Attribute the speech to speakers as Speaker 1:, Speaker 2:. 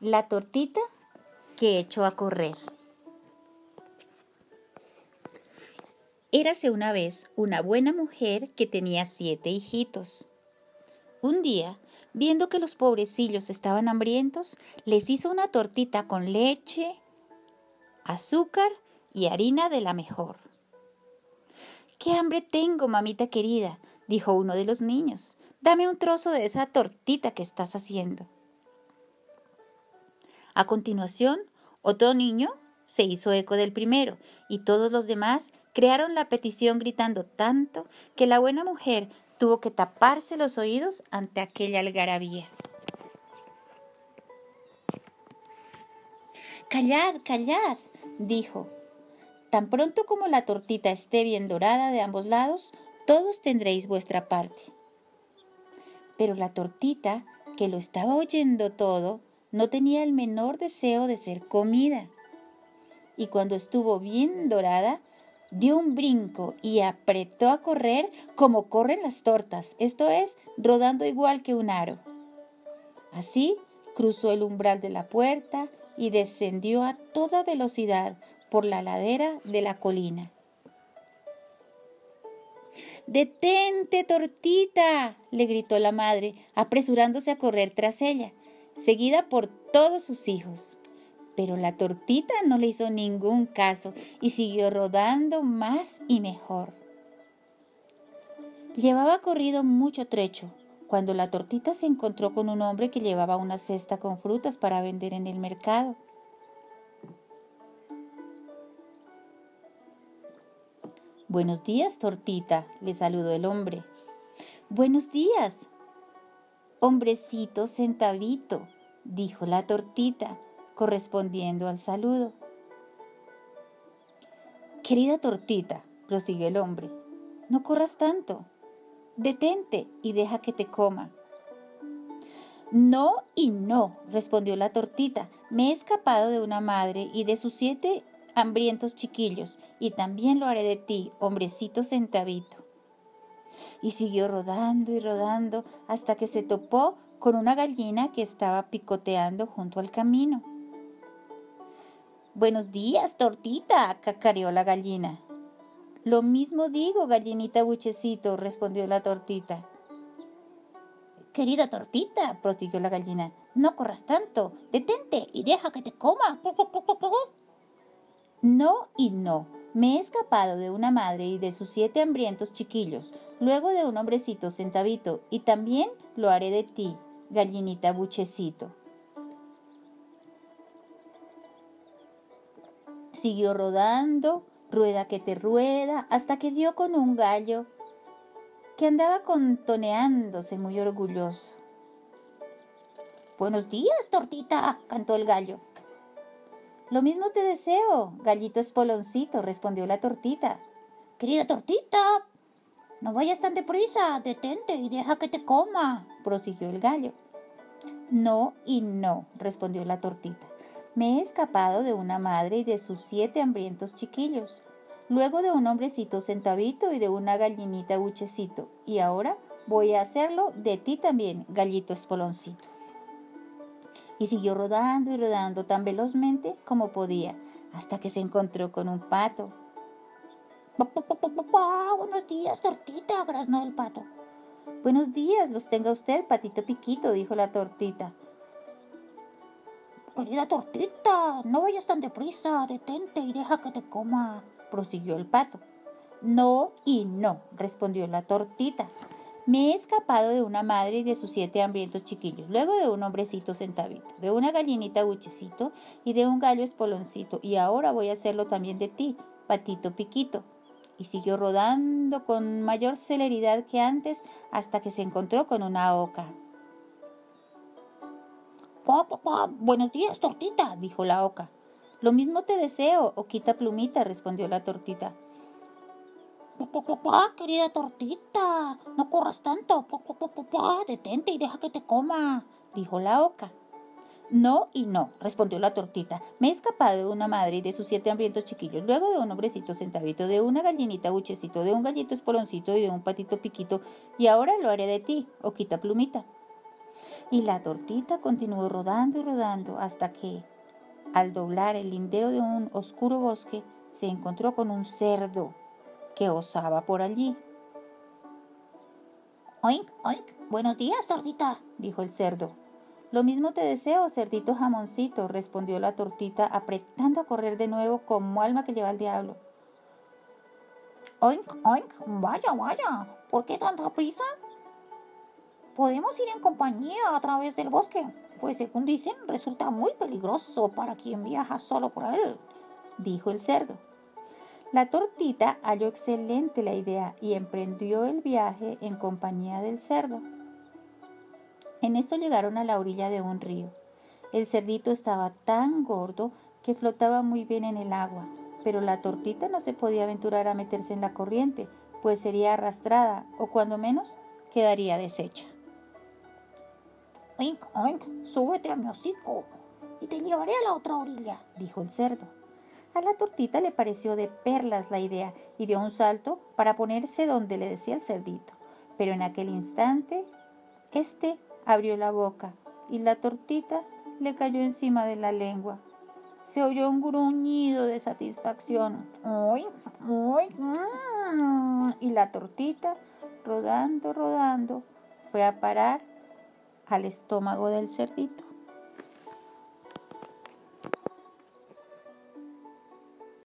Speaker 1: La tortita que echó a correr. Érase una vez una buena mujer que tenía siete hijitos. Un día, viendo que los pobrecillos estaban hambrientos, les hizo una tortita con leche, azúcar y harina de la mejor. ¡Qué hambre tengo, mamita querida! dijo uno de los niños. Dame un trozo de esa tortita que estás haciendo. A continuación, otro niño se hizo eco del primero y todos los demás crearon la petición gritando tanto que la buena mujer tuvo que taparse los oídos ante aquella algarabía. Callad, callad, dijo. Tan pronto como la tortita esté bien dorada de ambos lados, todos tendréis vuestra parte. Pero la tortita, que lo estaba oyendo todo, no tenía el menor deseo de ser comida. Y cuando estuvo bien dorada, dio un brinco y apretó a correr como corren las tortas, esto es, rodando igual que un aro. Así cruzó el umbral de la puerta y descendió a toda velocidad por la ladera de la colina. Detente, tortita, le gritó la madre, apresurándose a correr tras ella seguida por todos sus hijos. Pero la tortita no le hizo ningún caso y siguió rodando más y mejor. Llevaba corrido mucho trecho cuando la tortita se encontró con un hombre que llevaba una cesta con frutas para vender en el mercado. Buenos días, tortita, le saludó el hombre. Buenos días, Hombrecito centavito, dijo la tortita, correspondiendo al saludo. Querida tortita, prosiguió el hombre, no corras tanto. Detente y deja que te coma. No y no, respondió la tortita. Me he escapado de una madre y de sus siete hambrientos chiquillos, y también lo haré de ti, hombrecito centavito y siguió rodando y rodando hasta que se topó con una gallina que estaba picoteando junto al camino. Buenos días, tortita, cacareó la gallina. Lo mismo digo, gallinita buchecito, respondió la tortita. Querida tortita, prosiguió la gallina, no corras tanto, detente y deja que te coma. No y no, me he escapado de una madre y de sus siete hambrientos chiquillos, luego de un hombrecito centavito, y también lo haré de ti, gallinita buchecito. Siguió rodando, rueda que te rueda, hasta que dio con un gallo que andaba contoneándose muy orgulloso. Buenos días, tortita, cantó el gallo. Lo mismo te deseo, gallito espoloncito, respondió la tortita. Querida tortita, no vayas tan deprisa, detente y deja que te coma, prosiguió el gallo. No y no, respondió la tortita. Me he escapado de una madre y de sus siete hambrientos chiquillos, luego de un hombrecito centavito y de una gallinita buchecito, y ahora voy a hacerlo de ti también, gallito espoloncito y siguió rodando y rodando tan velozmente como podía, hasta que se encontró con un pato. Buenos días, tortita, graznó el pato. Buenos días, los tenga usted, patito piquito, dijo la tortita. Querida tortita, no vayas tan deprisa, detente y deja que te coma, prosiguió el pato. No y no, respondió la tortita. Me he escapado de una madre y de sus siete hambrientos chiquillos, luego de un hombrecito centavito, de una gallinita buchecito y de un gallo espoloncito, y ahora voy a hacerlo también de ti, patito piquito. Y siguió rodando con mayor celeridad que antes hasta que se encontró con una oca. Pa, buenos días, tortita, dijo la oca. Lo mismo te deseo, oquita plumita, respondió la tortita. Querida tortita, no corras tanto. Detente y deja que te coma, dijo la oca. No y no, respondió la tortita. Me he escapado de una madre y de sus siete hambrientos chiquillos, luego de un hombrecito centavito, de una gallinita buchecito, de un gallito espoloncito y de un patito piquito, y ahora lo haré de ti, oquita plumita. Y la tortita continuó rodando y rodando hasta que, al doblar el lindero de un oscuro bosque, se encontró con un cerdo que osaba por allí.
Speaker 2: Oink, oink, buenos días, tortita, dijo el cerdo.
Speaker 1: Lo mismo te deseo, cerdito jamoncito, respondió la tortita, apretando a correr de nuevo como alma que lleva al diablo.
Speaker 2: Oink, oink, vaya, vaya, ¿por qué tanta prisa? Podemos ir en compañía a través del bosque, pues según dicen, resulta muy peligroso para quien viaja solo por él, dijo el cerdo.
Speaker 1: La tortita halló excelente la idea y emprendió el viaje en compañía del cerdo. En esto llegaron a la orilla de un río. El cerdito estaba tan gordo que flotaba muy bien en el agua, pero la tortita no se podía aventurar a meterse en la corriente, pues sería arrastrada o cuando menos quedaría deshecha.
Speaker 2: Oink, oink, súbete a mi hocico y te llevaré a la otra orilla, dijo el cerdo.
Speaker 1: A la tortita le pareció de perlas la idea y dio un salto para ponerse donde le decía el cerdito. Pero en aquel instante, este abrió la boca y la tortita le cayó encima de la lengua. Se oyó un gruñido de satisfacción.
Speaker 2: ¡Uy! ¡Uy!
Speaker 1: Y la tortita, rodando, rodando, fue a parar al estómago del cerdito.